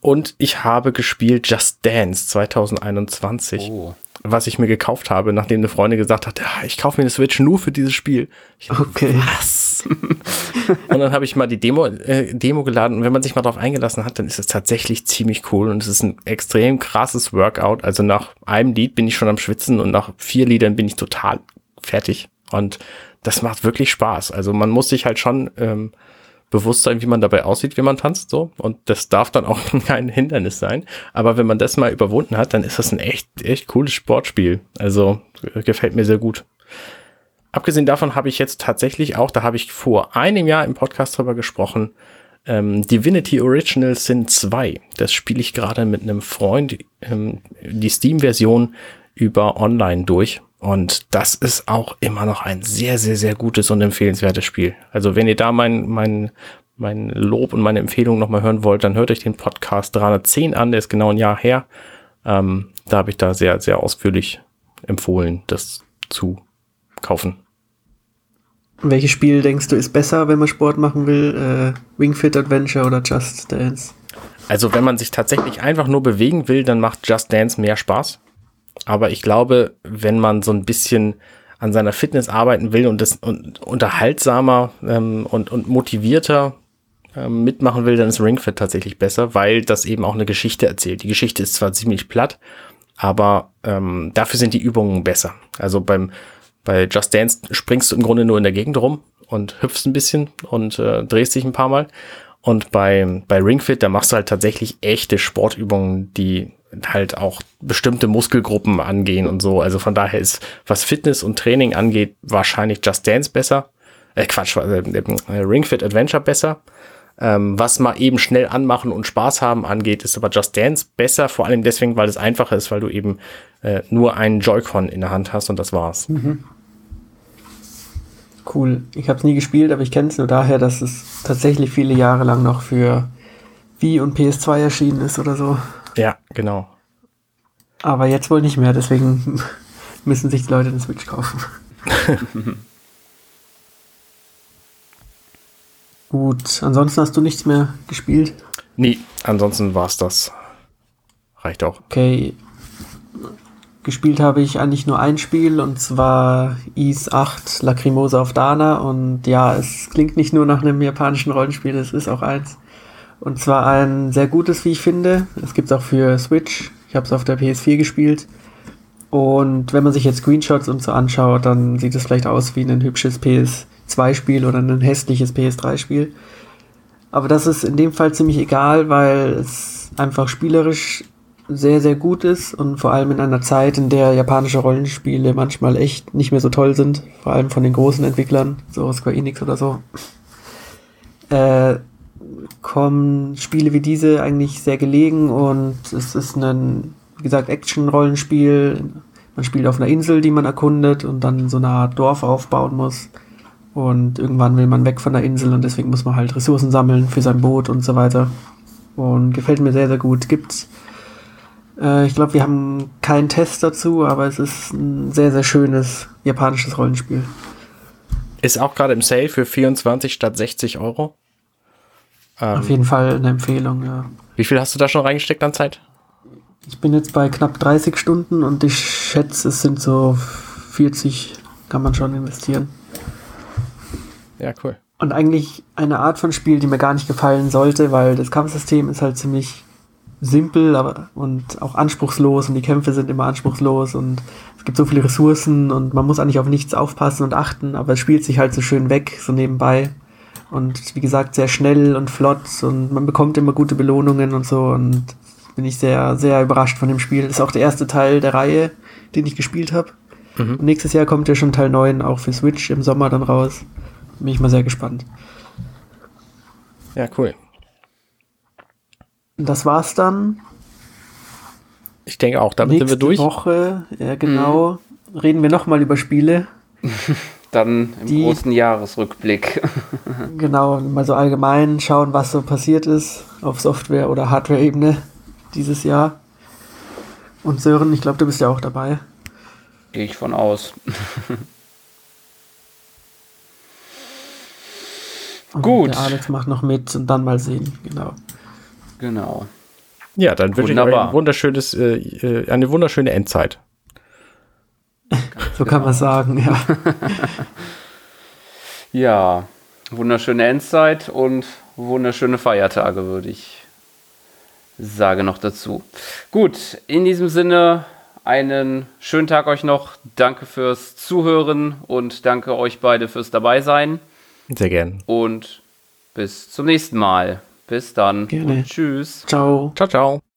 Und ich habe gespielt Just Dance 2021. Oh. Was ich mir gekauft habe, nachdem eine Freundin gesagt hat, ja, ich kaufe mir eine Switch nur für dieses Spiel. Ich okay. Was? und dann habe ich mal die Demo, äh, Demo geladen und wenn man sich mal drauf eingelassen hat, dann ist es tatsächlich ziemlich cool und es ist ein extrem krasses Workout. Also nach einem Lied bin ich schon am Schwitzen und nach vier Liedern bin ich total fertig. Und das macht wirklich Spaß. Also man muss sich halt schon ähm, bewusst sein, wie man dabei aussieht, wie man tanzt, so. Und das darf dann auch kein Hindernis sein. Aber wenn man das mal überwunden hat, dann ist das ein echt, echt cooles Sportspiel. Also äh, gefällt mir sehr gut. Abgesehen davon habe ich jetzt tatsächlich auch, da habe ich vor einem Jahr im Podcast drüber gesprochen, ähm, Divinity Original Sin 2. Das spiele ich gerade mit einem Freund, ähm, die Steam-Version über online durch. Und das ist auch immer noch ein sehr, sehr, sehr gutes und empfehlenswertes Spiel. Also wenn ihr da mein, mein, mein Lob und meine Empfehlung nochmal hören wollt, dann hört euch den Podcast 310 an, der ist genau ein Jahr her. Ähm, da habe ich da sehr, sehr ausführlich empfohlen, das zu kaufen. Welches Spiel denkst du ist besser, wenn man Sport machen will? Äh, Wing Fit Adventure oder Just Dance? Also wenn man sich tatsächlich einfach nur bewegen will, dann macht Just Dance mehr Spaß. Aber ich glaube, wenn man so ein bisschen an seiner Fitness arbeiten will und das und, unterhaltsamer ähm, und, und motivierter ähm, mitmachen will, dann ist Ring Fit tatsächlich besser, weil das eben auch eine Geschichte erzählt. Die Geschichte ist zwar ziemlich platt, aber ähm, dafür sind die Übungen besser. Also beim bei Just Dance springst du im Grunde nur in der Gegend rum und hüpfst ein bisschen und äh, drehst dich ein paar Mal. Und bei, bei Ring Fit, da machst du halt tatsächlich echte Sportübungen, die halt auch bestimmte Muskelgruppen angehen und so. Also von daher ist, was Fitness und Training angeht, wahrscheinlich Just Dance besser. Äh, Quatsch, äh, äh, Ring Fit Adventure besser. Ähm, was mal eben schnell anmachen und Spaß haben angeht, ist aber Just Dance besser, vor allem deswegen, weil es einfacher ist, weil du eben äh, nur einen Joy-Con in der Hand hast und das war's. Mhm. Cool. Ich habe es nie gespielt, aber ich kenne es nur daher, dass es tatsächlich viele Jahre lang noch für Wii und PS2 erschienen ist oder so. Ja, genau. Aber jetzt wohl nicht mehr, deswegen müssen sich die Leute den Switch kaufen. Gut, ansonsten hast du nichts mehr gespielt? Nee, ansonsten war es das. Reicht auch. Okay. Gespielt habe ich eigentlich nur ein Spiel und zwar Is 8 Lacrimosa auf Dana und ja, es klingt nicht nur nach einem japanischen Rollenspiel, es ist auch eins. Und zwar ein sehr gutes, wie ich finde. Es gibt es auch für Switch. Ich habe es auf der PS4 gespielt. Und wenn man sich jetzt Screenshots und so anschaut, dann sieht es vielleicht aus wie ein hübsches PS2-Spiel oder ein hässliches PS3-Spiel. Aber das ist in dem Fall ziemlich egal, weil es einfach spielerisch sehr, sehr gut ist und vor allem in einer Zeit, in der japanische Rollenspiele manchmal echt nicht mehr so toll sind, vor allem von den großen Entwicklern, so Square Enix oder so. Äh, kommen Spiele wie diese eigentlich sehr gelegen und es ist ein, wie gesagt, Action-Rollenspiel. Man spielt auf einer Insel, die man erkundet und dann so eine Art Dorf aufbauen muss. Und irgendwann will man weg von der Insel und deswegen muss man halt Ressourcen sammeln für sein Boot und so weiter. Und gefällt mir sehr, sehr gut. Gibt, äh, ich glaube, wir haben keinen Test dazu, aber es ist ein sehr, sehr schönes japanisches Rollenspiel. Ist auch gerade im Sale für 24 statt 60 Euro. Ähm, Auf jeden Fall eine Empfehlung, ja. Wie viel hast du da schon reingesteckt an Zeit? Ich bin jetzt bei knapp 30 Stunden und ich schätze, es sind so 40, kann man schon investieren. Ja, cool. Und eigentlich eine Art von Spiel, die mir gar nicht gefallen sollte, weil das Kampfsystem ist halt ziemlich simpel aber, und auch anspruchslos und die Kämpfe sind immer anspruchslos und es gibt so viele Ressourcen und man muss eigentlich auf nichts aufpassen und achten, aber es spielt sich halt so schön weg, so nebenbei. Und wie gesagt, sehr schnell und flott und man bekommt immer gute Belohnungen und so. Und bin ich sehr, sehr überrascht von dem Spiel. Das ist auch der erste Teil der Reihe, den ich gespielt habe. Mhm. nächstes Jahr kommt ja schon Teil 9 auch für Switch im Sommer dann raus. Bin ich mal sehr gespannt. Ja, cool. Das war's dann. Ich denke auch, damit Nächste sind wir durch. Woche, ja genau, mhm. reden wir nochmal über Spiele. dann im die, großen Jahresrückblick. genau, mal so allgemein schauen, was so passiert ist auf Software- oder Hardware-Ebene dieses Jahr. Und Sören, ich glaube, du bist ja auch dabei. Gehe ich von aus. Gut. Der Alex macht noch mit und dann mal sehen, genau. Genau. Ja, dann wünsche ich euch ein wunderschönes, äh, äh eine wunderschöne Endzeit so kann man sagen, ja. ja, wunderschöne Endzeit und wunderschöne Feiertage, würde ich sagen noch dazu. Gut, in diesem Sinne einen schönen Tag euch noch. Danke fürs Zuhören und danke euch beide fürs Dabeisein. Sehr gern. Und bis zum nächsten Mal. Bis dann. Gerne. tschüss. Ciao. Ciao, ciao.